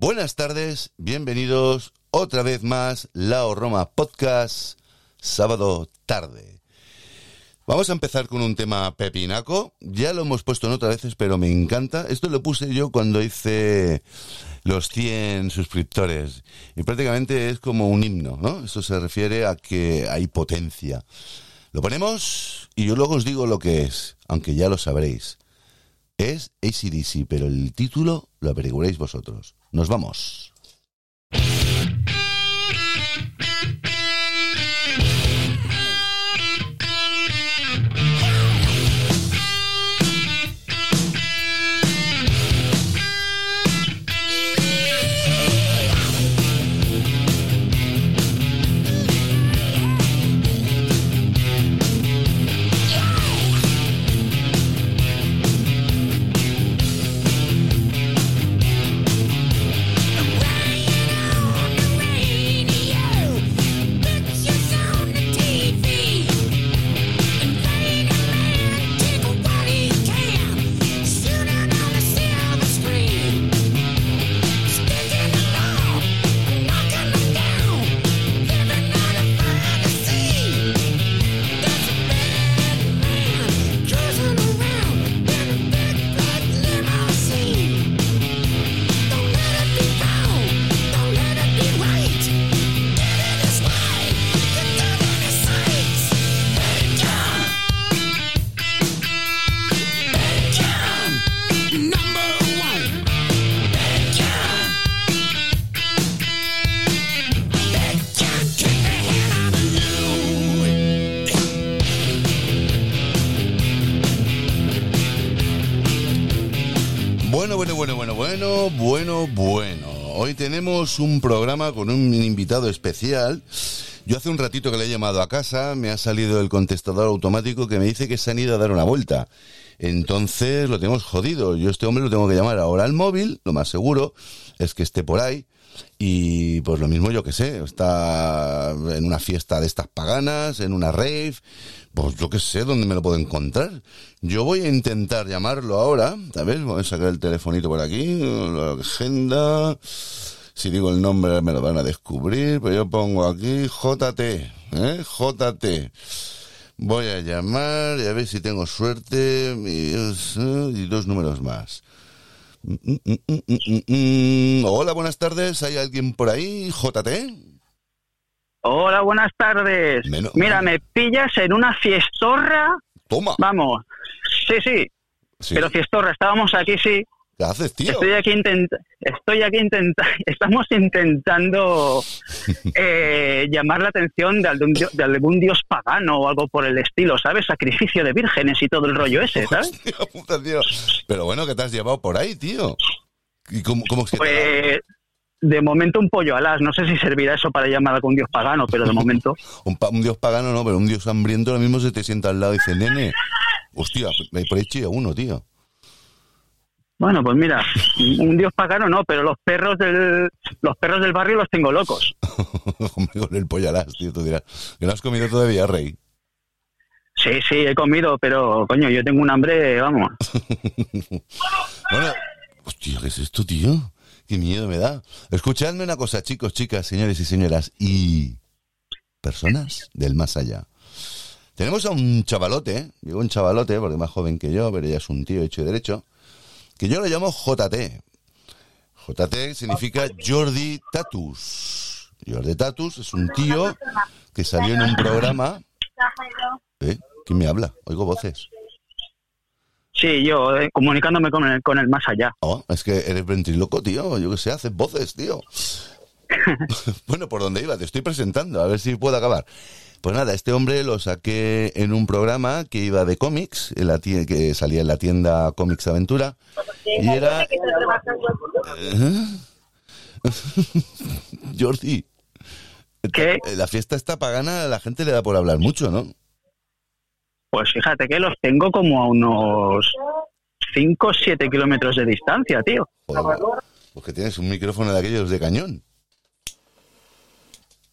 Buenas tardes, bienvenidos otra vez más Lao Roma Podcast, sábado tarde. Vamos a empezar con un tema pepinaco. Ya lo hemos puesto en otras veces, pero me encanta. Esto lo puse yo cuando hice los 100 suscriptores. Y prácticamente es como un himno, ¿no? Eso se refiere a que hay potencia. Lo ponemos y yo luego os digo lo que es, aunque ya lo sabréis. Es ACDC, pero el título lo averiguaréis vosotros. Nos vamos. Tenemos un programa con un invitado especial. Yo hace un ratito que le he llamado a casa, me ha salido el contestador automático que me dice que se han ido a dar una vuelta. Entonces lo tenemos jodido. Yo este hombre lo tengo que llamar ahora al móvil, lo más seguro es que esté por ahí. Y pues lo mismo yo que sé, está en una fiesta de estas paganas, en una rave, pues yo que sé dónde me lo puedo encontrar. Yo voy a intentar llamarlo ahora, ¿sabes? Voy a sacar el telefonito por aquí, la agenda. Si digo el nombre me lo van a descubrir, pero yo pongo aquí JT, ¿eh? JT. Voy a llamar y a ver si tengo suerte y, dos números más. Mm, mm, mm. Hola, buenas tardes. ¿Hay alguien por ahí? JT. Hola, buenas tardes. Menos- Mira, me pillas en una fiestorra. Toma. Vamos. Sí, sí, Sí. pero fiestorra. Estábamos aquí, sí. ¿Qué haces, tío? Estoy aquí intent estoy aquí intentando, estamos intentando eh, llamar la atención de algún, dio- de algún dios pagano o algo por el estilo, ¿sabes? Sacrificio de vírgenes y todo el rollo ese, ¿sabes? Hostia puta, tío. Pero bueno, ¿qué te has llevado por ahí, tío? ¿Y cómo, cómo es que? Pues de momento un pollo alas. No sé si servirá eso para llamar a algún dios pagano, pero de momento. un, pa- un dios pagano no, pero un dios hambriento lo mismo se te sienta al lado y dice, nene, hostia, por ahí chilla uno, tío. Bueno, pues mira, un dios pagano no, pero los perros del los perros del barrio los tengo locos. Hombre, con el pollo alas, tío, tú dirás. Que no has comido todavía, rey. Sí, sí, he comido, pero coño, yo tengo un hambre, vamos. Bueno, hostia, ¿qué es esto, tío? Qué miedo me da. Escuchadme una cosa, chicos, chicas, señores y señoras, y personas del más allá. Tenemos a un chavalote, ¿eh? digo un chavalote porque es más joven que yo, pero ya es un tío hecho y derecho, que yo lo llamo JT. JT significa Jordi Tatus. Jordi Tatus es un tío que salió en un programa... ¿Eh? ¿Quién me habla? Oigo voces. Sí, yo eh, comunicándome con el, con el más allá. Oh, es que eres ventriloco, tío. Yo qué sé, haces voces, tío. bueno, por donde iba, te estoy presentando, a ver si puedo acabar. Pues nada, este hombre lo saqué en un programa que iba de cómics, en la que salía en la tienda Cómics Aventura, y era... ¿Eh? Jordi, ¿Qué? la fiesta está pagana, a la gente le da por hablar mucho, ¿no? Pues fíjate que los tengo como a unos 5 o 7 kilómetros de distancia, tío. Joder, porque tienes un micrófono de aquellos de cañón.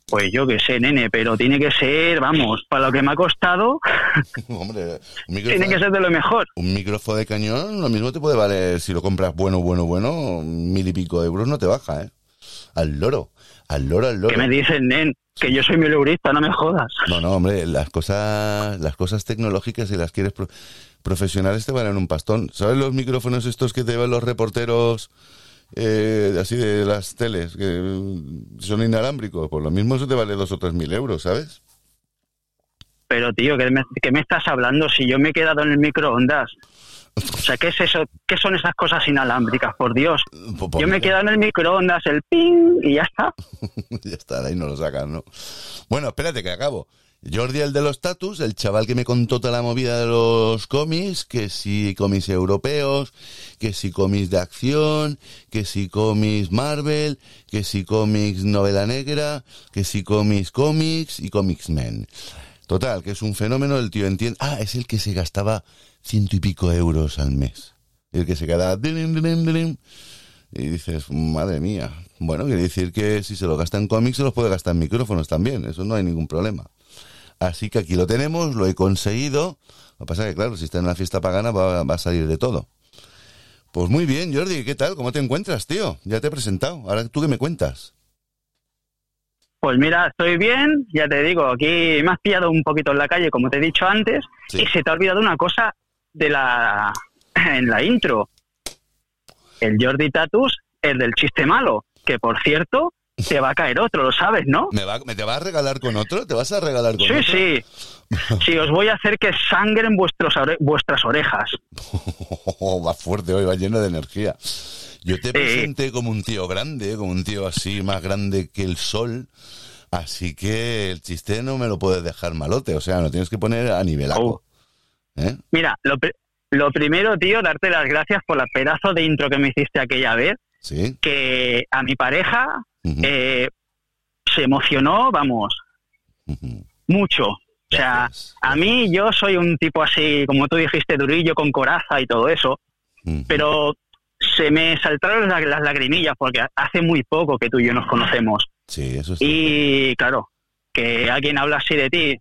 Pues yo qué sé, nene, pero tiene que ser, vamos, para lo que me ha costado, Hombre, un tiene que ser de lo mejor. un micrófono de cañón, lo mismo te puede valer, si lo compras bueno, bueno, bueno, mil y pico de euros no te baja, ¿eh? Al loro, al loro, al loro. ¿Qué me dices, nen? Que yo soy mileurista, no me jodas. No, no, hombre, las cosas, las cosas tecnológicas, si las quieres pro- profesionales, te valen un pastón. ¿Sabes los micrófonos estos que te llevan los reporteros eh, así de las teles, que mm, son inalámbricos? Pues lo mismo eso te vale dos o tres mil euros, ¿sabes? Pero, tío, ¿qué me, qué me estás hablando si yo me he quedado en el microondas? O sea, ¿qué es eso? ¿Qué son esas cosas inalámbricas? Por Dios. Pues, pues Yo me quedado en el microondas, el ping, y ya está. ya está, de ahí no lo sacan, ¿no? Bueno, espérate que acabo. Jordi, el de los tatus, el chaval que me contó toda la movida de los cómics, que si cómics europeos, que si cómics de acción, que si cómics Marvel, que si cómics novela negra, que si cómics cómics y cómics men. Total, que es un fenómeno, el tío entiende... Ah, es el que se gastaba ciento y pico euros al mes. El que se quedaba... Y dices, madre mía. Bueno, quiere decir que si se lo gasta en cómics, se los puede gastar en micrófonos también. Eso no hay ningún problema. Así que aquí lo tenemos, lo he conseguido. Lo que pasa es que, claro, si está en una fiesta pagana va, va a salir de todo. Pues muy bien, Jordi, ¿qué tal? ¿Cómo te encuentras, tío? Ya te he presentado. Ahora tú qué me cuentas. Pues mira, estoy bien, ya te digo, aquí me has pillado un poquito en la calle, como te he dicho antes, Sí. y se te ha olvidado una cosa de la en la intro. El Jordi Tatus, el del chiste malo, que por cierto, te va a caer otro, lo sabes, ¿no? ¿Me, va, ¿Me te vas a regalar con otro? ¿Te vas a regalar con Sí, otro? sí. Sí, os voy a hacer que sangren vuestros ore- vuestras orejas. va fuerte hoy, va lleno de energía. Yo te presenté como un tío grande, como un tío así más grande que el sol. Así que el chiste no me lo puedes dejar malote, o sea, lo tienes que poner a nivelaco. ¿Eh? Mira, lo, lo primero, tío, darte las gracias por la pedazo de intro que me hiciste aquella vez, Sí. que a mi pareja Eh, se emocionó, vamos, mucho. O sea, Gracias, a mí yo soy un tipo así, como tú dijiste, durillo, con coraza y todo eso, pero se me saltaron las, las lagrimillas porque hace muy poco que tú y yo nos conocemos. Sí, eso es. Y claro, que alguien habla así de ti,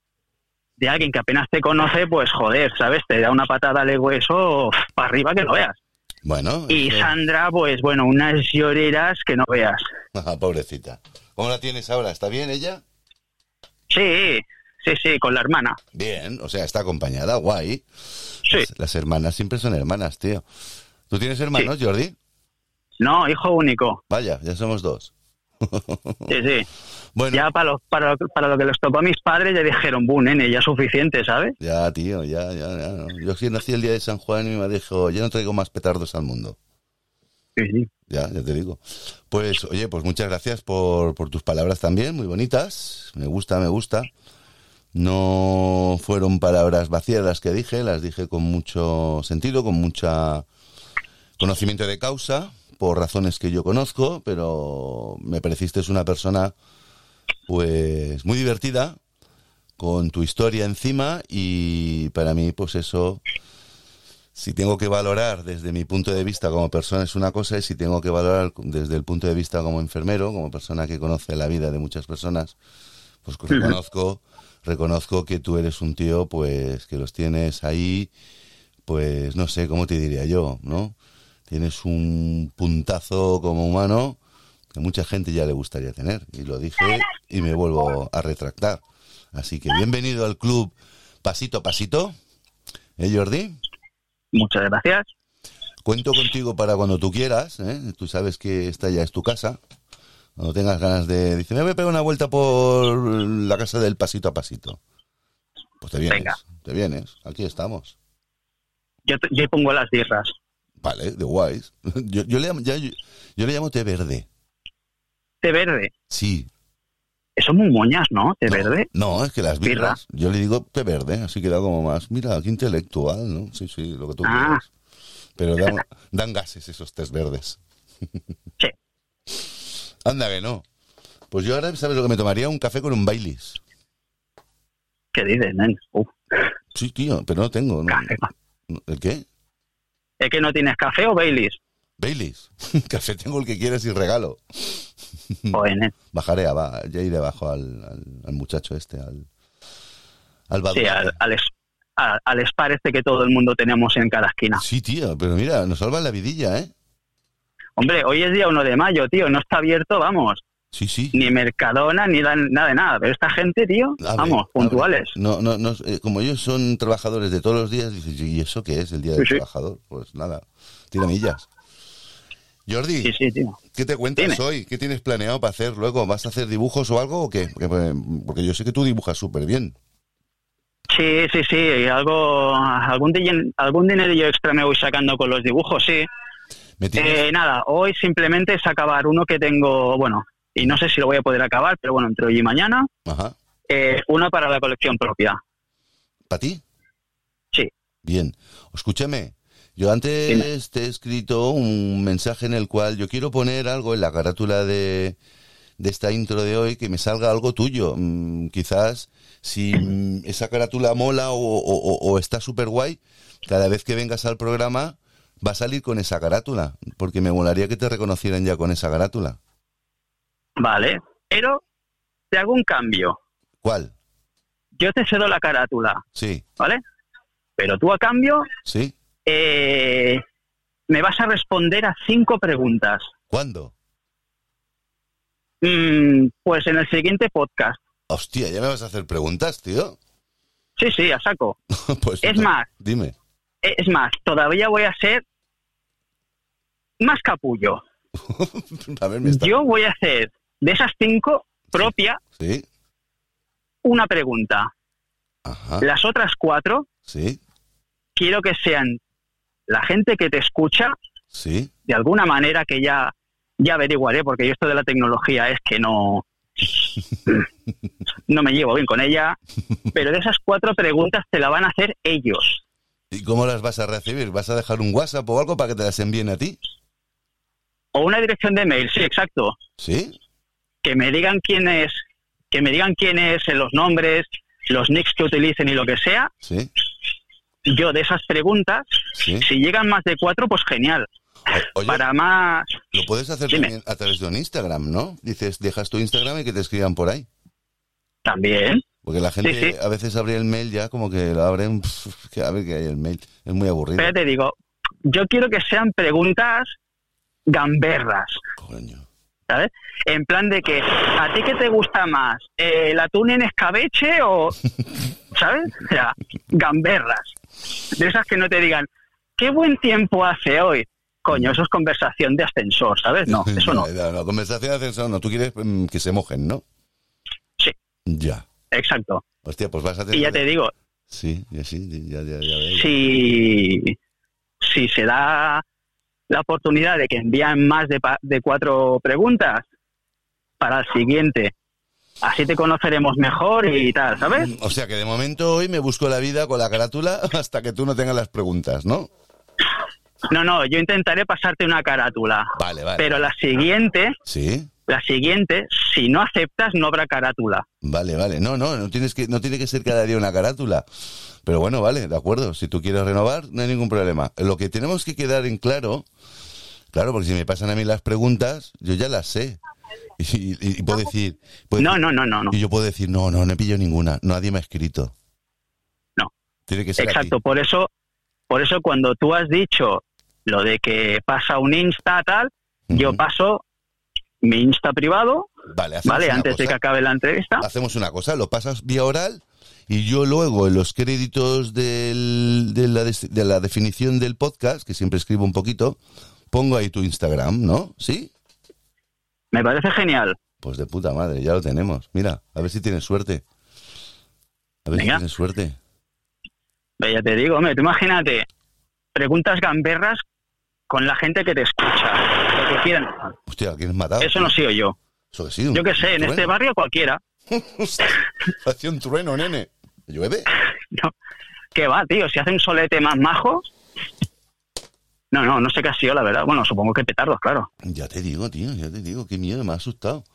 de alguien que apenas te conoce, pues joder, ¿sabes? Te da una patada al hueso para arriba que no veas. Bueno, Y Sandra, pues bueno, unas lloreras que no veas. Ah, pobrecita. ¿Cómo la tienes ahora? ¿Está bien ella? Sí, sí, sí, con la hermana. Bien, o sea, está acompañada, guay. Sí. Las, las hermanas siempre son hermanas, tío. ¿Tú tienes hermanos, Jordi? No, hijo único. Vaya, ya somos dos. Sí, sí. Bueno, Ya para lo, para, lo- para lo que les tocó a mis padres ya dijeron, bu, nene, ya es suficiente, ¿sabes? Ya, tío, ya, ya, ya. no. Yo sí nací el día de San Juan y mi madre dijo, yo no traigo más petardos al mundo. Sí, sí. Ya, ya te digo. Pues, oye, pues muchas gracias por, por tus palabras también, muy bonitas. Me gusta, me gusta. No fueron palabras vacías las que dije, las dije con mucho sentido, con mucha conocimiento de causa, por razones que yo conozco, pero me pareciste una persona, pues, muy divertida, con tu historia encima y para mí, pues eso, si tengo que valorar desde mi punto de vista como persona es una cosa y si tengo que valorar desde el punto de vista como enfermero, como persona que conoce la vida de muchas personas, pues reconozco, reconozco que tú eres un tío, pues, que los tienes ahí, pues, no sé, ¿cómo te diría yo, no? Tienes un puntazo como humano que mucha gente ya le gustaría tener. Y lo dije y me vuelvo a retractar. Así que bienvenido al club Pasito a Pasito. ¿Eh, Jordi? Muchas gracias. Cuento contigo para cuando tú quieras. ¿eh? Tú sabes que esta ya es tu casa. Cuando tengas ganas de... Dice, me voy a pegar una vuelta por la casa del Pasito a Pasito. Pues te vienes. Venga. Te vienes. Aquí estamos. Yo, te- yo pongo las birras. Vale, de guays. Yo, yo le, llamo, ya- yo, yo le llamo té verde. Té verde. Sí. Eso es muy moñas, ¿no? Té No, verde. No, es que las Birra. birras, yo le digo té verde, así queda como más, mira, qué intelectual, ¿no? Sí, sí, lo que tú Ah. quieras. Pero dan, dan gases esos tés verdes. Sí. Anda que no. Pues yo ahora, ¿sabes lo que me tomaría? Un café con un Baileys. ¿Qué dices, nen? Uf, Sí, tío, pero no tengo. ¿no? café. ¿El qué? ¿Es que no tienes café o Baileys? Baileys. café tengo el que quieras y regalo. Bajaré, va, ya iré abajo al, al, al muchacho este, al... Al Sí, al, al, al Spar este que todo el mundo tenemos en cada esquina. Sí, tío, pero mira, nos salva la vidilla, ¿eh? Hombre, hoy es día 1 de mayo, tío, no está abierto, vamos, Sí, sí. ni Mercadona, ni da- nada de nada. Pero esta gente, tío, Abre, vamos, abre. puntuales. No, no, no, eh, como ellos son trabajadores de todos los días, dices, ¿y eso qué es el día del Sí, sí. trabajador? Pues nada, tira millas. Jordi, Sí, sí, tío. ¿qué te cuentas Dime. hoy? ¿Qué tienes planeado para hacer luego? ¿Vas a hacer dibujos o algo o qué? Porque, pues, porque yo sé que tú dibujas súper bien. Sí, sí, sí, algo, algún, algún dinerillo extra me voy sacando con los dibujos, sí. Eh, nada, hoy simplemente es acabar uno que tengo, bueno, y no sé si lo voy a poder acabar, pero bueno, entre hoy y mañana, Ajá. eh, uno para la colección propia. ¿Para ti? Sí. Bien. Escúchame, yo antes te he escrito un mensaje en el cual yo quiero poner algo en la carátula de, de esta intro de hoy que me salga algo tuyo. Mm, quizás si mm, esa carátula mola o- o está súper guay, cada vez que vengas al programa va a salir con esa carátula, porque me molaría que te reconocieran ya con esa carátula. Vale, pero te hago un cambio. ¿Cuál? Yo te cedo la carátula, Sí, ¿vale? Pero tú a cambio sí. Eh, me vas a responder a cinco preguntas. ¿Cuándo? Mm, pues en el siguiente podcast. Hostia, ya me vas a hacer preguntas, tío. Sí, sí, a saco. pues Es más, Dime. es más, todavía voy a ser más capullo. a ver, me está... Yo voy a hacer de esas cinco propia Sí, una pregunta. ajá, Las otras cuatro sí, quiero que sean la gente que te escucha sí. de alguna manera que ya ya averiguaré porque yo esto de la tecnología es que no no me llevo bien con ella pero de esas cuatro preguntas te la van a hacer ellos ¿Y cómo las vas a recibir? ¿Vas a dejar un WhatsApp o algo para que te las envíen a ti? o una dirección de mail sí exacto ¿Sí? que me digan quién es que me digan quién es los nombres los nicks que utilicen y lo que sea ¿Sí? Yo de esas preguntas ¿Sí? si llegan más de cuatro pues genial Oye, para más lo puedes hacer Dime. también a través de un Instagram, ¿no? Dices, dejas tu Instagram y que te escriban por ahí. también Porque la gente Sí, sí. a veces abre el mail ya como que lo abren, que a ver que hay el mail. Es muy aburrido. pero te digo yo quiero que sean preguntas gamberras Coño. ¿Sabes? En plan de que, ¿a ti qué te gusta más? Eh, ¿El atún en escabeche o, ¿sabes? O sea, gamberras. De esas que no te digan, ¿qué buen tiempo hace hoy? Coño, eso es conversación de ascensor, ¿sabes? No, eso no. La, la conversación de ascensor, no, tú quieres mm, que se mojen, ¿no? Sí. Ya. Exacto. Hostia, pues vas a tener... Y ya te digo, Sí, ya sí, ya, ya, ya si, si se da la oportunidad de que envían más de, de cuatro preguntas para el siguiente, así te conoceremos mejor y tal, ¿sabes? O sea que de momento hoy me busco la vida con la carátula hasta que tú no tengas las preguntas, ¿no? No, no, yo intentaré pasarte una carátula. Vale, vale. Pero la siguiente, Sí, la siguiente, si no aceptas, no habrá carátula. vale, vale. No, no, no tienes que, no tiene que ser cada día una carátula. Pero bueno, vale, de acuerdo. Si tú quieres renovar, no hay ningún problema. Lo que tenemos que quedar en claro, claro, porque si me pasan a mí las preguntas, yo ya las sé. Y, y- y puedo decir, puedo No, decir- no, no, no, no. y yo puedo decir, no, no, no he pillado ninguna, nadie me ha escrito. No. Tiene que ser Exacto, por eso, por eso cuando tú has dicho lo de que pasa un Insta tal, yo paso mi Insta privado, Vale, ¿vale? Antes de que acabe la entrevista. hacemos una cosa, lo pasas vía oral y yo luego en los créditos del- de, la, des- de la definición del podcast, que siempre escribo un poquito, pongo ahí tu Instagram, ¿no? ¿Sí? Me parece genial. Pues de puta madre, ya lo tenemos. Mira, a ver si tienes suerte. A ver Venga. si tienes suerte. Ya te digo, hombre, tú imagínate, preguntas gamberras con la gente que te escucha, lo que quieran. Hostia, ¿a quién matado? Eso no soy yo. Eso que sí, Yo qué sé, en trueno. este barrio cualquiera. Hacía un trueno, nene. ¿Llueve? No, ¿Qué va, tío? Si hace un solete más majo. No, no, no sé qué ha sido, la verdad. Bueno, supongo que petardos, claro. Ya te digo, tío, ya te digo, qué miedo, me ha asustado.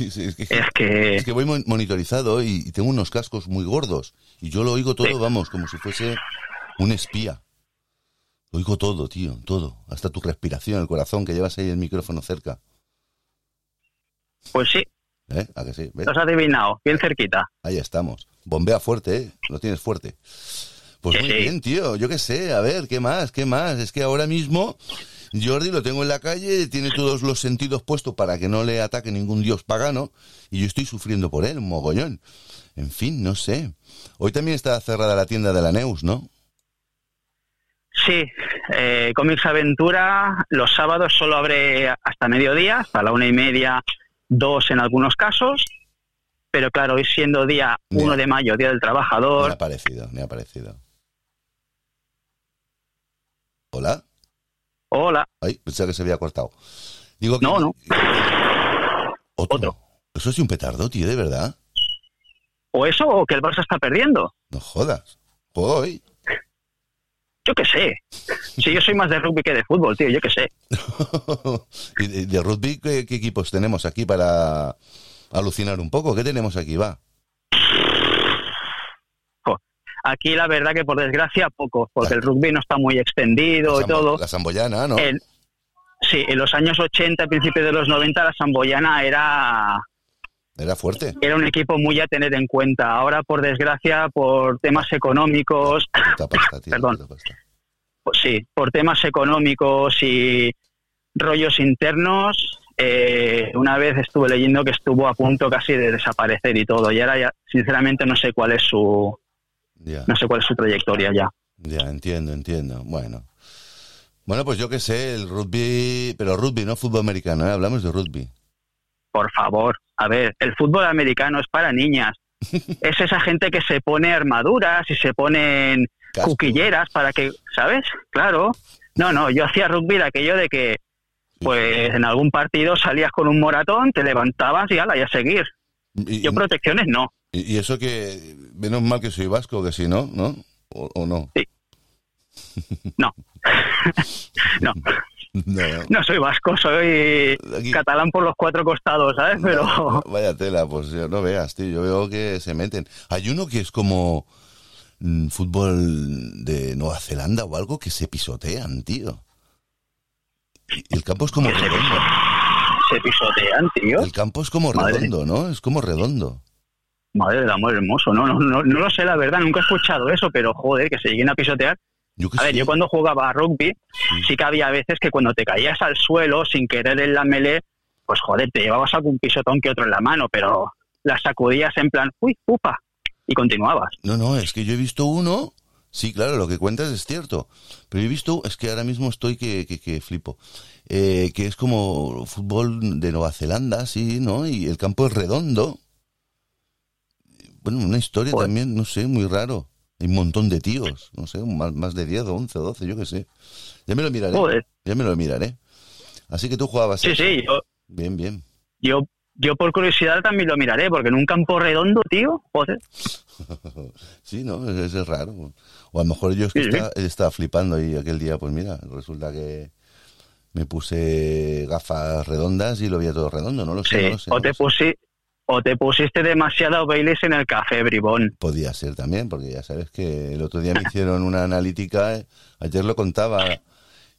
Es, que, Es que. es que voy mon- monitorizado y, y tengo unos cascos muy gordos y yo lo oigo todo, Sí. vamos, como si fuese un espía. Lo oigo todo, tío, todo. Hasta tu respiración, el corazón que llevas ahí el micrófono cerca. Pues sí, ¿Eh? ¿A que sí? ¿Ves? lo has adivinado, bien cerquita. Ahí estamos. Bombea fuerte, ¿eh? Lo tienes fuerte. Pues Sí, muy sí. bien, tío. Yo qué sé. A ver, ¿qué más? ¿Qué más? Es que ahora mismo Jordi lo tengo en la calle, tiene todos los sentidos puestos para que no le ataque ningún dios pagano y yo estoy sufriendo por él, un mogollón. En fin, no sé. Hoy también está cerrada la tienda de la Neus, ¿no? Sí, eh, Comics Aventura los sábados solo abre hasta mediodía, hasta la una y media, dos en algunos casos. Pero claro, hoy siendo día Ya. 1 de mayo, Día del Me Trabajador, ha parecido, me ha parecido. ¿Hola? hola, Ay, pensaba que se había cortado. Digo que... No, no. Otro. Otro. Eso es un petardo, tío, de verdad. o eso o que el Barça está perdiendo. No jodas. Juego hoy. Yo qué sé. Si yo soy más de rugby que de fútbol, tío, yo qué sé. ¿Y de, rugby ¿qué, qué equipos tenemos aquí para alucinar un poco? ¿Qué tenemos aquí? Va. Aquí la verdad que por desgracia poco, porque el rugby no está muy extendido y todo. La samboyana, ¿no? Sí, en los años 80, principios de los 90, la Samboyana era, Era fuerte. era un equipo muy a tener en cuenta. Ahora, por desgracia, por temas económicos, Puta pasta, tío, Perdón. puta pasta. pues sí, por temas económicos y rollos internos, eh, una vez estuve leyendo que estuvo a punto casi de desaparecer y todo. Y ahora ya, sinceramente, no sé cuál es su, Ya, no sé cuál es su trayectoria ya. ya, entiendo, entiendo. Bueno. Bueno, pues yo qué sé, el rugby, pero rugby, no fútbol americano, ¿eh? hablamos de rugby. Por favor, a ver, el fútbol americano es para niñas. Es esa gente que se pone armaduras y se ponen Casco. cuquilleras para que, ¿sabes? Claro. No, no, yo hacía rugby de aquello de que, pues en algún partido salías con un moratón, te levantabas y ala, y a seguir. Y, Yo protecciones no. y- y eso que, menos mal que soy vasco, que si no, ¿no? O, o no. No. no, No, no. no soy vasco, soy Aquí- catalán por los cuatro costados, ¿sabes? Pero vaya tela, pues yo no veas, tío. Yo veo que se meten. Hay uno que es como mm, fútbol de Nueva Zelanda o algo que se pisotean, tío. Y el campo es como redondo. se pisotean, tío. El campo es como Madre. redondo, ¿no? Es como redondo. Madre del amor hermoso. No, no, no, no lo sé, la verdad, nunca he escuchado eso, pero joder, que se lleguen a pisotear. Yo A ver, yo cuando jugaba a rugby, sí que había veces que cuando te caías al suelo sin querer en la melee, pues joder, te llevabas algún pisotón que otro en la mano, pero las sacudías en plan, uy, upa, y continuabas. No, no, es que yo he visto uno. Sí, claro, lo que cuentas es cierto. Pero yo he visto, es que ahora mismo estoy que, que, que flipo. Eh, que es como fútbol de Nueva Zelanda, sí, ¿no? Y el campo es redondo. Bueno, una historia Joder. también, no sé, muy raro. Hay un montón de tíos, no sé, más, más de 10 o 11 o 12, yo qué sé. Ya me lo miraré. Joder. Ya me lo miraré. Así que tú jugabas Sí, eso. sí, yo, Bien, bien. yo, yo por curiosidad también lo miraré, porque en un campo redondo, tío, joder. Sí, ¿no? Es, es raro. O a lo mejor yo es que Sí, sí. estaba, estaba flipando y aquel día, pues mira, resulta que me puse gafas redondas y lo veía todo redondo, no lo sé. Sí, no lo sé, o, no te pusi- o te pusiste demasiado Baileys en el café, bribón. Podía ser también, porque ya sabes que el otro día me hicieron una analítica, eh, ayer lo contaba,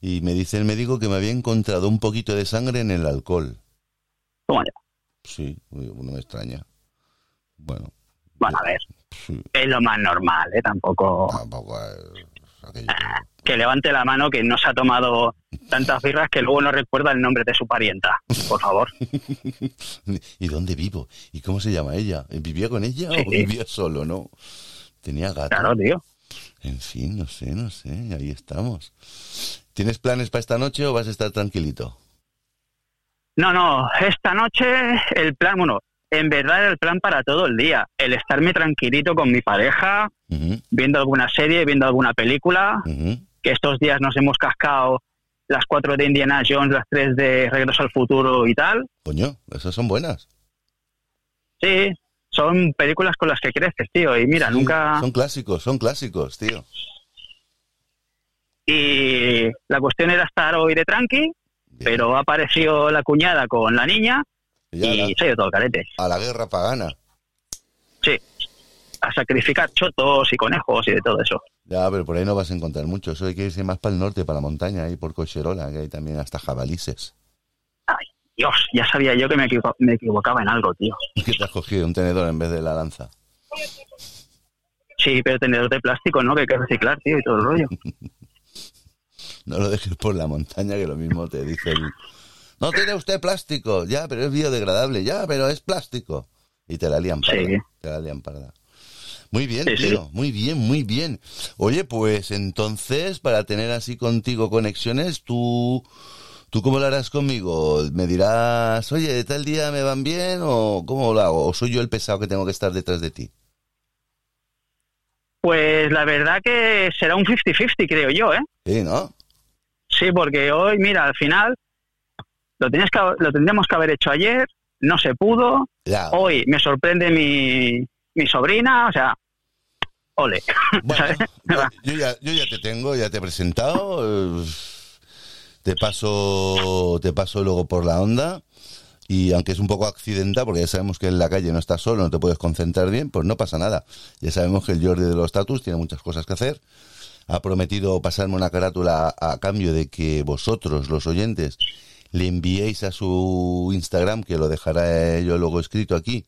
y me dice el médico que me había encontrado un poquito de sangre en el alcohol. Toma ya. Sí, no me extraña. Bueno, Bueno, a ver, sí, es lo más normal, ¿eh? Tampoco... tampoco es aquello que- levante la mano que no se ha tomado tantas birras que luego no recuerda el nombre de su parienta, por favor. ¿Y dónde vivo? ¿Y cómo se llama ella? ¿Vivía con ella Sí. o vivía solo, no? Tenía gato. Claro, tío. En fin, no sé, no sé, ahí estamos. ¿Tienes planes para esta noche o vas a estar tranquilito? No, no, esta noche el plan, bueno, en verdad era el plan para todo el día, el estarme tranquilito con mi pareja, viendo alguna serie, viendo alguna película, que estos días nos hemos cascado las cuatro de Indiana Jones, las tres de Regreso al Futuro y tal. Coño, esas son buenas. Sí, son películas con las que creces, tío, y mira, Sí, nunca... Son clásicos, son clásicos, tío. Y la cuestión era estar hoy de tranqui, Bien. pero ha aparecido la cuñada con la niña Ya y la- se ha ido todo el carete. a la guerra pagana. Sí, a sacrificar chotos y conejos y de todo eso. Ya, pero por ahí no vas a encontrar mucho. Eso hay que irse más para el norte, para la montaña, ahí por Cocherola, que hay también hasta jabalices. Ay, Dios, ya sabía yo que me, equivo- me equivocaba en algo, tío. ¿Qué te has cogido? Un tenedor en vez de la lanza. Sí, pero tenedor de plástico, ¿no? Que hay que reciclar, tío, y todo el rollo. No lo dejes por la montaña, que lo mismo te dice el... No tiene usted plástico. Ya, pero es biodegradable. Ya, pero es plástico. Y te la lían parda. Sí. Te la lían parda. Muy bien, Sí, sí. tío. Muy bien, muy bien. Oye, pues entonces, para tener así contigo conexiones, tú... ¿Tú cómo lo harás conmigo? ¿Me dirás, oye, de tal día me van bien o cómo lo hago? ¿O soy yo el pesado que tengo que estar detrás de ti? Pues la verdad que será un 50-50, creo yo, ¿eh? Sí, ¿no? Sí, porque hoy, mira, al final lo, tenías que, lo tendríamos que haber hecho ayer, no se pudo. Ya. Hoy me sorprende mi, mi sobrina, o sea, ole. Bueno, yo, ya, yo ya te tengo, ya te he presentado. eh, Te paso, te paso luego por la onda. Y aunque es un poco accidental, porque ya sabemos que en la calle no estás solo, no te puedes concentrar bien, pues no pasa nada. Ya sabemos que el Jordi de los Tatus tiene muchas cosas que hacer. Ha prometido pasarme una carátula a cambio de que vosotros, los oyentes, le enviéis a su Instagram, que lo dejará yo luego escrito aquí,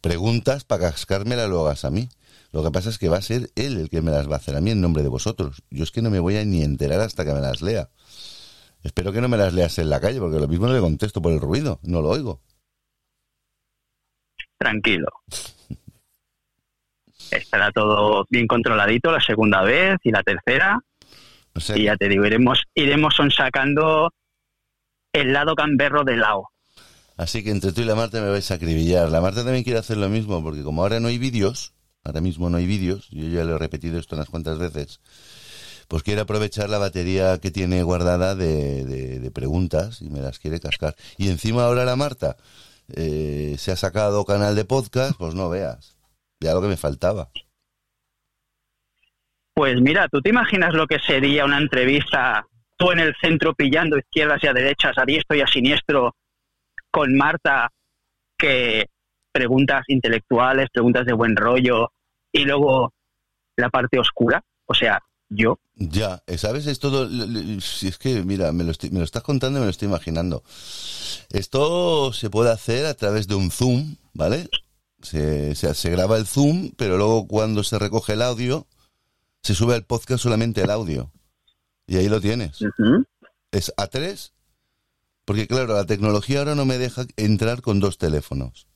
preguntas para cascármela lo hagas a mí. Lo que pasa es que va a ser él el que me las va a hacer a mí en nombre de vosotros. Yo es que no me voy a ni enterar hasta que me las lea. Espero que no me las leas en la calle, porque lo mismo no le contesto por el ruido, no lo oigo. Tranquilo. Estará todo bien controladito la segunda vez y la tercera. Y ya te digo, iremos, iremos sacando el lado camberro del lado. Así que entre tú y la Marta me vais a acribillar. La Marta también quiere hacer lo mismo, porque como ahora no hay vídeos, ahora mismo no hay vídeos, yo ya lo he repetido esto unas cuantas veces, pues quiere aprovechar la batería que tiene guardada de, de- de preguntas y me las quiere cascar. Y encima ahora la Marta eh, se ha sacado canal de podcast, pues no veas. Ya lo que me faltaba. Pues mira, ¿tú te imaginas lo que sería una entrevista, tú en el centro pillando izquierdas y a derechas, a diestro y a siniestro, con Marta, que preguntas intelectuales, preguntas de buen rollo, y luego la parte oscura? O sea, yo. Ya, eh, ¿sabes? Es todo. Si es que, mira, me lo, estoy- me lo estás contando y me lo estoy imaginando. Esto se puede hacer a través de un Zoom, ¿vale? Se, se, se graba el Zoom, pero luego cuando se recoge el audio, se sube al podcast solamente el audio. Y ahí lo tienes. Es A3, porque claro, la tecnología ahora no me deja entrar con dos teléfonos.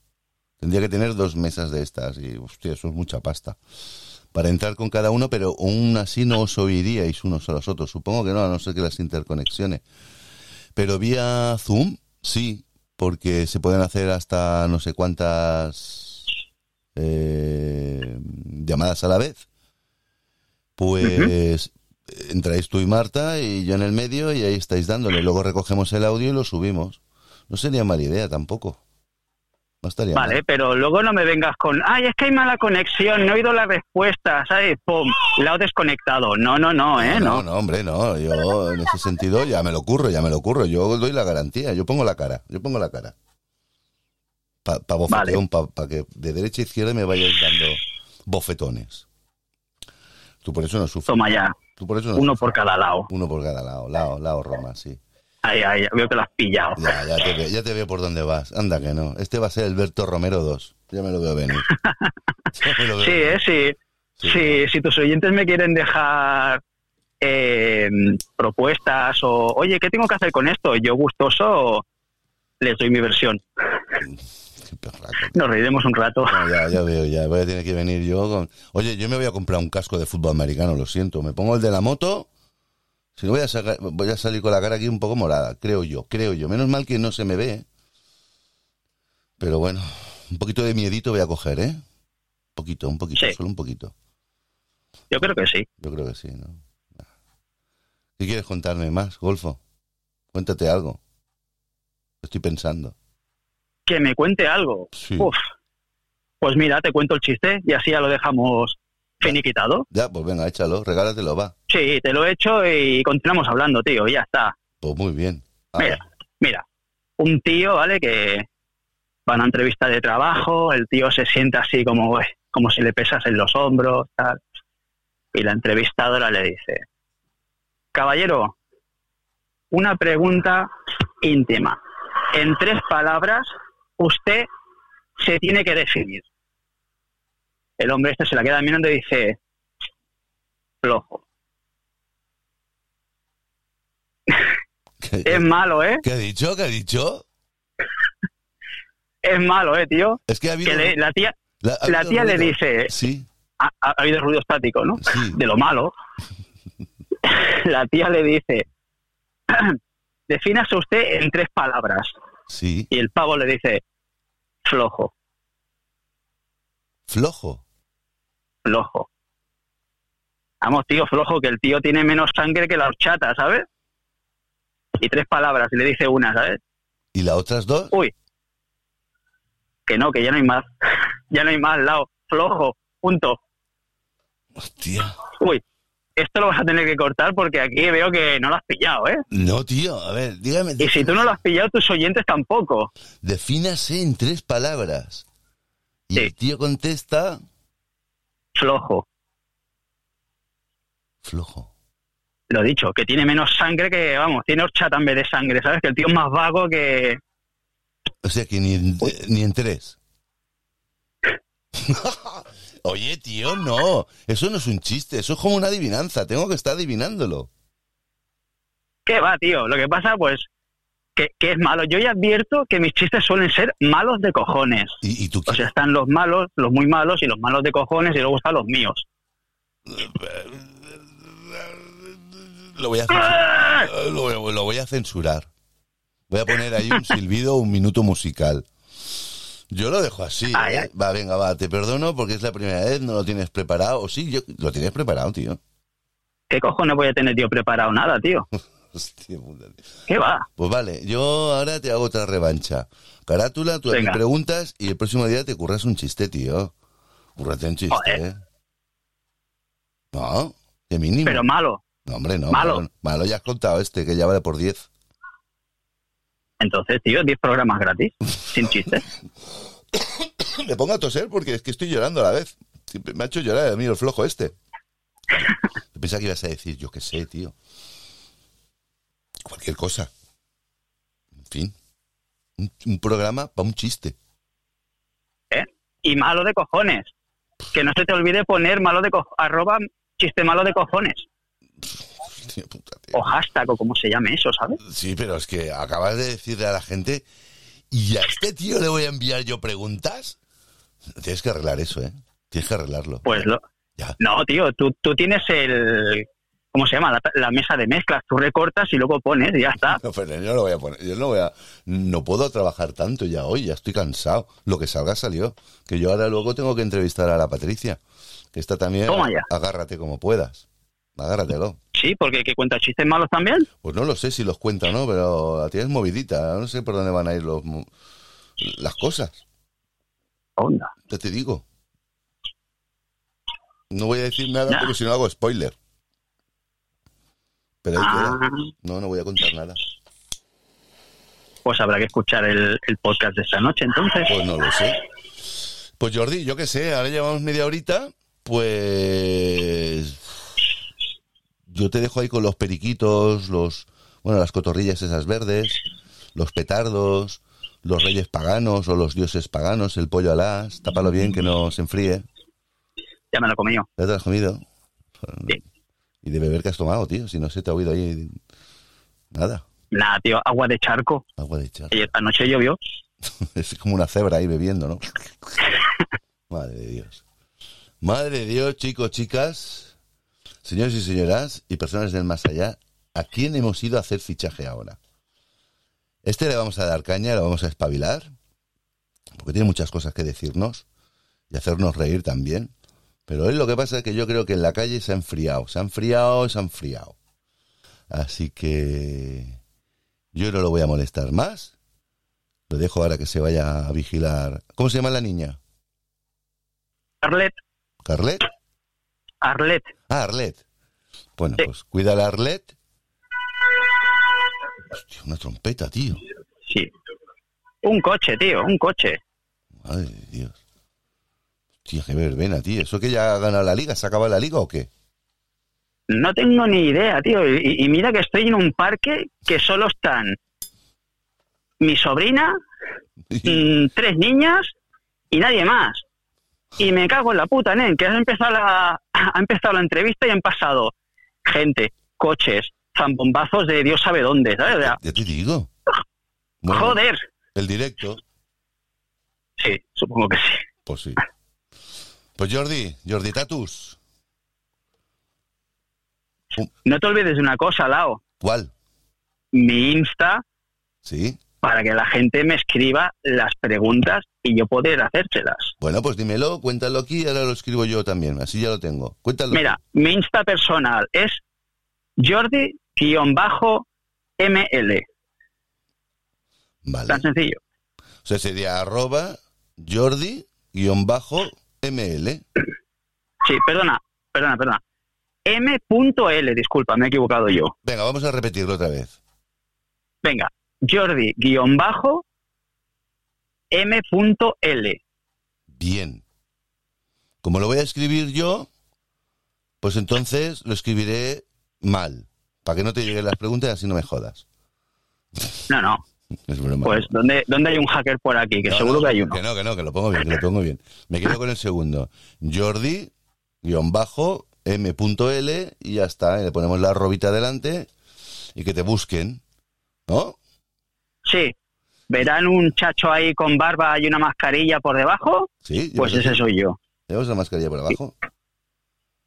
Tendría que tener dos mesas de estas y, hostia, eso es mucha pasta. Para entrar con cada uno, pero aún así no os oiríais unos a los otros. Supongo que no, a no ser que las interconexiones. Pero vía Zoom, sí, porque se pueden hacer hasta no sé cuántas eh, llamadas a la vez. Pues entráis tú y Marta y yo en el medio y ahí estáis dándole. Luego recogemos el audio y lo subimos. No sería mala idea tampoco. No estaría Vale, mal. pero luego no me vengas con, ay, es que hay mala conexión, no he oído la respuesta, ¿sabes? ¡Pum! La he desconectado. No, no, no, ¿eh? no, No. no, hombre, no. Yo en ese sentido ya me lo curro, ya me lo curro. Yo doy la garantía, yo pongo la cara, yo pongo la cara. Para pa bofeteón, para que de derecha a izquierda me vayáis dando bofetones. Tú por eso no sufres. Toma ya, Tú por eso no uno por cada lado. Uno por cada lado. Lado, lado Roma, sí. Ay, ay, veo que lo has pillado. Ya, ya te, veo, ya te veo por dónde vas. Anda que no. Este va a ser el Berto Romero 2. Ya me lo veo venir. Lo veo Sí, venir. ¿eh? Sí. Sí. Sí, si tus oyentes me quieren dejar eh, propuestas o, oye, ¿qué tengo que hacer con esto? Yo gustoso les doy mi versión. Nos reiremos un rato. No, ya, ya veo, ya voy a tener que venir yo con... Oye, yo me voy a comprar un casco de fútbol americano, lo siento. Me pongo el de la moto. Si no voy a, sacar- voy a salir con la cara aquí un poco morada, creo yo, creo yo. Menos mal que no se me ve. Pero bueno, un poquito de miedito voy a coger, ¿eh? Un poquito, un poquito, Sí. solo un poquito. Yo creo que sí. Yo creo que sí, ¿no? ¿Qué quieres contarme más, Golfo? Cuéntate algo. Estoy pensando. Que me cuente algo. Sí. Uf. Pues mira, te cuento el chiste y así ya lo dejamos finiquitado. Ya, pues venga, échalo, regálatelo, va. Sí, te lo he hecho y continuamos hablando, tío. Ya está. Pues muy bien. Ah, Mira, mira, un tío, ¿vale? Que va a una entrevista de trabajo, el tío se sienta así como, eh, como si le pesas en los hombros, tal. Y la entrevistadora le dice, caballero, una pregunta íntima. en tres palabras usted se tiene que definir. El hombre este se la queda mirando y dice, flojo. es malo, ¿eh? ¿Qué ha dicho? ¿Qué ha dicho? es malo, ¿eh, tío? Es que ha habido... Que le- la tía, la, ha la habido tía le dice, Sí, ha, ha habido ruido estático, ¿no? sí. De lo malo. la tía le dice, defínase usted en tres palabras. Sí, Y el pavo le dice, flojo, flojo. flojo. Vamos, tío, flojo, que el tío tiene menos sangre que la horchata, ¿sabes? Y tres palabras, y le dice una, ¿sabes? ¿Y las otras dos? Uy, que no, que ya no hay más. ya no hay más al lado. Flojo, punto. Hostia. Uy, esto lo vas a tener que cortar porque aquí veo que no lo has pillado, ¿eh? No, tío, a ver, dígame. Y si tú no lo has pillado, tus oyentes tampoco. Defínase en tres palabras. Y Sí. el tío contesta, Flojo. flojo. Lo dicho, que tiene menos sangre que, vamos, tiene horchata en vez de sangre, ¿sabes? Que el tío es más vago que... O sea que ni en, ni en tres. Oye, tío, no. Eso no es un chiste, eso es como una adivinanza. Tengo que estar adivinándolo. ¿Qué va, tío? Lo que pasa, pues, que, que es malo. Yo ya advierto que mis chistes suelen ser malos de cojones. ¿Y, y tú O sea, están los malos, los muy malos y los malos de cojones y luego están los míos. Lo voy a censurar. Lo, voy- lo voy a censurar. Voy a poner ahí un silbido, un minuto musical. Yo lo dejo así. Ay, ¿eh? ay. Va, venga, va, te perdono porque es la primera vez, no lo tienes preparado. O sí, yo, lo tienes preparado, tío. ¿Qué cojones voy a tener, tío, preparado? Nada, tío. Hostia puta, tío. ¿Qué va? Pues vale, yo ahora te hago otra revancha. Carátula, tú Venga. preguntas y el próximo día te curras un chiste, tío. Currate un chiste, Joder. No, de mínimo. Pero malo. no, hombre, no. malo. Malo, malo, ya has contado este, que ya vale por 10. Entonces, tío, 10 programas gratis, sin chistes. Me pongo a toser porque es que estoy llorando a la vez. Me ha hecho llorar a mí el flojo este. Pensaba que ibas a decir, yo qué sé, tío. Cualquier cosa. En fin. Un, un programa para un chiste. ¿eh? Y malo de cojones. Que no se te olvide poner malo de co arroba chiste malo de cojones. Hostia puta, tío. O hashtag o como se llame eso, ¿sabes? Sí, pero es que acabas de decirle a la gente, ¿y a este tío le voy a enviar yo preguntas? Tienes que arreglar eso, ¿eh? Tienes que arreglarlo. Pues lo... Ya. No, tío, tú, tú tienes el... ¿Cómo se llama? La, la mesa de mezclas. Tú recortas y luego pones y ya está. No, pero yo no lo voy a poner. Yo no voy a. No puedo trabajar tanto ya hoy, ya estoy cansado. Lo que salga salió. Que yo ahora luego tengo que entrevistar a la Patricia. Que está también. Toma ya. Agárrate como puedas. Agárratelo. Sí, porque que cuenta chistes malos también. Pues no lo sé si los cuenta o no, pero la tienes movidita. No sé por dónde van a ir los, las cosas. Onda. Ya te digo. No voy a decir nada Ya. porque si no hago spoiler. Pero ahí Ah, queda. No, no voy a contar nada. pues habrá que escuchar el, el podcast de esta noche entonces. Pues no lo sé. Pues Jordi, yo qué sé, ahora llevamos media horita, pues yo te dejo ahí con los periquitos, los, bueno, las cotorrillas esas verdes, los petardos, los reyes paganos o los dioses paganos, el pollo alas, tápalo bien que no se enfríe. Ya me lo he comido. ¿Ya te lo has comido? Sí. Y de beber que has tomado, tío, si no se te ha oído ahí nada, Nada, tío, agua de charco. agua de echar. Ayer anoche llovió. Es como una cebra ahí bebiendo, ¿no? Madre de Dios. Madre de Dios, chicos, chicas, señores y señoras y personas del más allá, ¿a quién hemos ido a hacer fichaje ahora? Este le vamos a dar caña, le vamos a espabilar, porque tiene muchas cosas que decirnos y hacernos reír también. Pero él lo que pasa es que yo creo que en la calle se ha enfriado, se ha enfriado, se ha enfriado. Así que yo no lo voy a molestar más. Lo dejo ahora que se vaya a vigilar. ¿Cómo se llama la niña? Arlet, ¿Carlet? Arlet. Ah, Arlet. Bueno, Sí. pues cuida a Arlet. Hostia, una trompeta, tío. Sí. Un coche, tío, un coche. Madre de Dios. Hostia, qué verbena, tío. ¿Eso que ya ha ganado la liga? ¿Se acaba la liga o qué? No tengo ni idea, tío. Y, y mira que estoy en un parque que solo están mi sobrina, mm, tres niñas y nadie más. Y me cago en la puta, nen, que ha empezado la, ha empezado la entrevista y han pasado gente, coches, zambombazos de Dios sabe dónde, ¿sabes? O sea, Ya te digo. Bueno, joder. El directo, Sí, supongo que sí. pues sí. Pues Jordi, Jordi Tatus. No te olvides de una cosa, Lao. ¿Cuál? Mi Insta Sí. Para que la gente me escriba las preguntas y yo poder hacérselas. Bueno, pues dímelo, cuéntalo aquí y ahora lo escribo yo también. Así ya lo tengo. Cuéntalo. Mira, mi Insta personal es Jordi-ML. Vale. Tan sencillo. O sea, sería arroba Jordi-ML. Sí, perdona, perdona, perdona. M.L, disculpa, me he equivocado yo. Venga, vamos a repetirlo otra vez. Venga, Jordi-M.L. Bien. Como lo voy a escribir yo, pues entonces lo escribiré mal. Para que no te lleguen las preguntas y así no me jodas. No, no. Es broma. Pues, ¿dónde, ¿dónde hay un hacker por aquí? Que No, seguro no, que hay uno. Que no, que no, que lo pongo bien, que lo pongo bien. Me quedo con el segundo. Jordi, guion bajo, M.L y ya está. Y le ponemos la robita delante y que te busquen. ¿No? Sí. Verán un chacho ahí con barba y una mascarilla por debajo. Sí. Pues ¿Llevas- ese soy yo. ¿Llevas la mascarilla por abajo?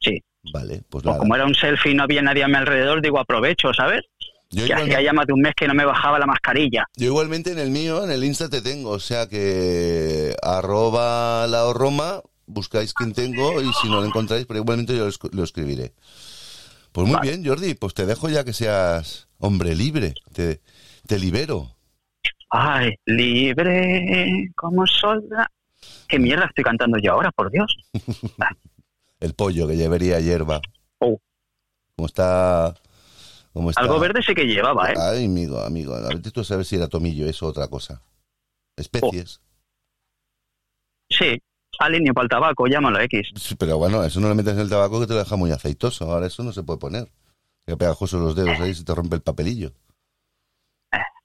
Sí. Vale, pues Pues como era un selfie y no había nadie a mi alrededor, digo aprovecho, ¿sabes? Yo, Que igual- hacía ya más de un mes que no me bajaba la mascarilla. yo igualmente en el mío, en el Insta te tengo. O sea que arroba la Roma, buscáis quién tengo y si no lo encontráis, pero igualmente yo lo, esc- lo escribiré. Pues muy Vale. bien, Jordi, pues te dejo ya que seas hombre libre. Te, te libero. Ay, libre como solda. ¿Qué mierda estoy cantando yo ahora, por Dios? El pollo que llevaría hierba. Oh. ¿Cómo está? ¿Cómo está? Algo verde sí que llevaba, ¿eh? Ay, amigo, amigo. A ver, tú sabes si era tomillo eso otra cosa. Especies. Sí, alineo para el tabaco, llámalo X. Sí, pero bueno, eso no le metes en el tabaco que te lo deja muy aceitoso. Ahora eso no se puede poner. Que pegajosos los dedos ahí se te rompe el papelillo.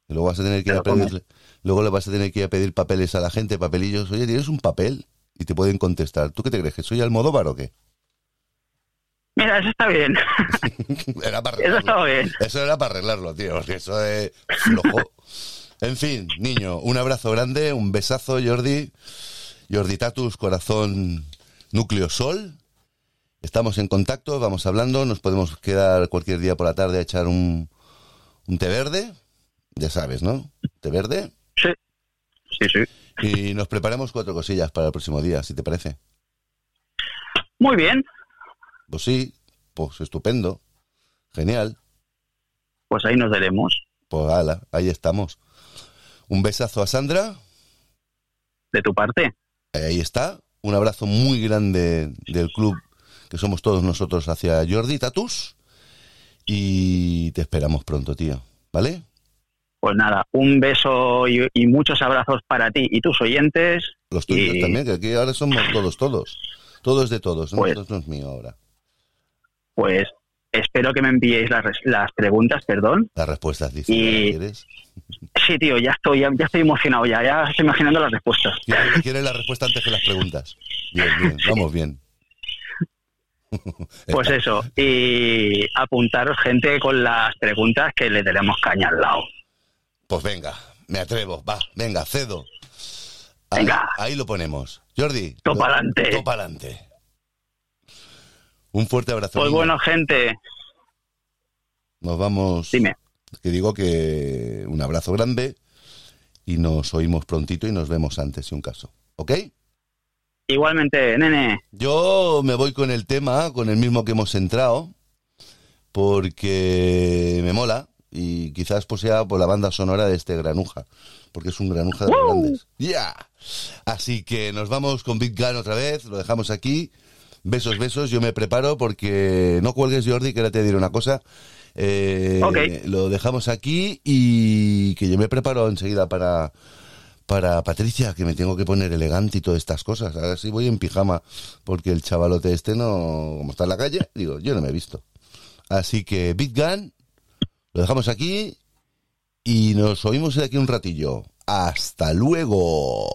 Luego vas a tener que ir a pedir, luego le vas a tener que ir a pedir papeles a la gente, papelillos. Oye, ¿tienes un papel? Y te pueden contestar. ¿Tú qué te crees? ¿Que soy Almodóvar o qué? Mira, eso está bien. Era para Eso estaba bien. Eso era para arreglarlo, tío, porque eso es flojo. En fin, niño, un abrazo grande, un besazo, Jordi. Jordi Tatus, corazón, núcleo sol. Estamos en contacto, vamos hablando, nos podemos quedar cualquier día por la tarde a echar un, un té verde. Ya sabes, ¿no? Té verde. Sí, sí, sí. Y nos preparamos cuatro cosillas para el próximo día, si te parece. Muy bien, Pues sí, pues estupendo. Genial. pues ahí nos veremos. Pues ala, ahí estamos. Un besazo a Sandra. De tu parte. Ahí está. Un abrazo muy grande del club que somos todos nosotros hacia Jordi Tatus. Y te esperamos pronto, tío. ¿Vale? Pues nada, un beso y, y muchos abrazos para ti y tus oyentes. Los tuyos Y- también, que aquí ahora somos todos, todos. Todo es de todos. ¿no? Pues- no es mío ahora. Pues espero que me enviéis las, preguntas, perdón. Las respuestas, dice. Y- ¿Quieres? Sí, tío, ya estoy, ya, ya estoy emocionado, ya, ya estoy imaginando las respuestas. ¿Quieres, quieres la respuesta antes que las preguntas? Bien, bien. Vamos bien. Pues eso, y apuntaros gente con las preguntas que le tenemos caña al lado. Pues venga, me atrevo. Va, venga, cedo. Ahí, Venga. ahí lo ponemos. Jordi. Todo lo- pa'lante. todo pa'lante. Un fuerte abrazo. Pues bueno, gente, Nos vamos. dime. Que digo que un abrazo grande y nos oímos prontito y nos vemos antes si un caso. ¿Ok? Igualmente, nene, Yo me voy con el tema, con el mismo que hemos entrado, porque me mola y quizás pues sea por la banda sonora de este granuja, porque es un granuja de los grandes. ¡Ya! Así que nos vamos con Big Gun otra vez, lo dejamos aquí. Besos, besos, yo me preparo porque no cuelgues Jordi, que ahora te diré una cosa. Eh. Lo dejamos aquí y que yo me preparo enseguida para, para Patricia, que me tengo que poner elegante y todas estas cosas. Ahora sí voy en pijama, porque el chavalote este no, como está en la calle, digo, yo no me he visto. Así que Big Gun, lo dejamos aquí y nos oímos de aquí un ratillo. Hasta luego.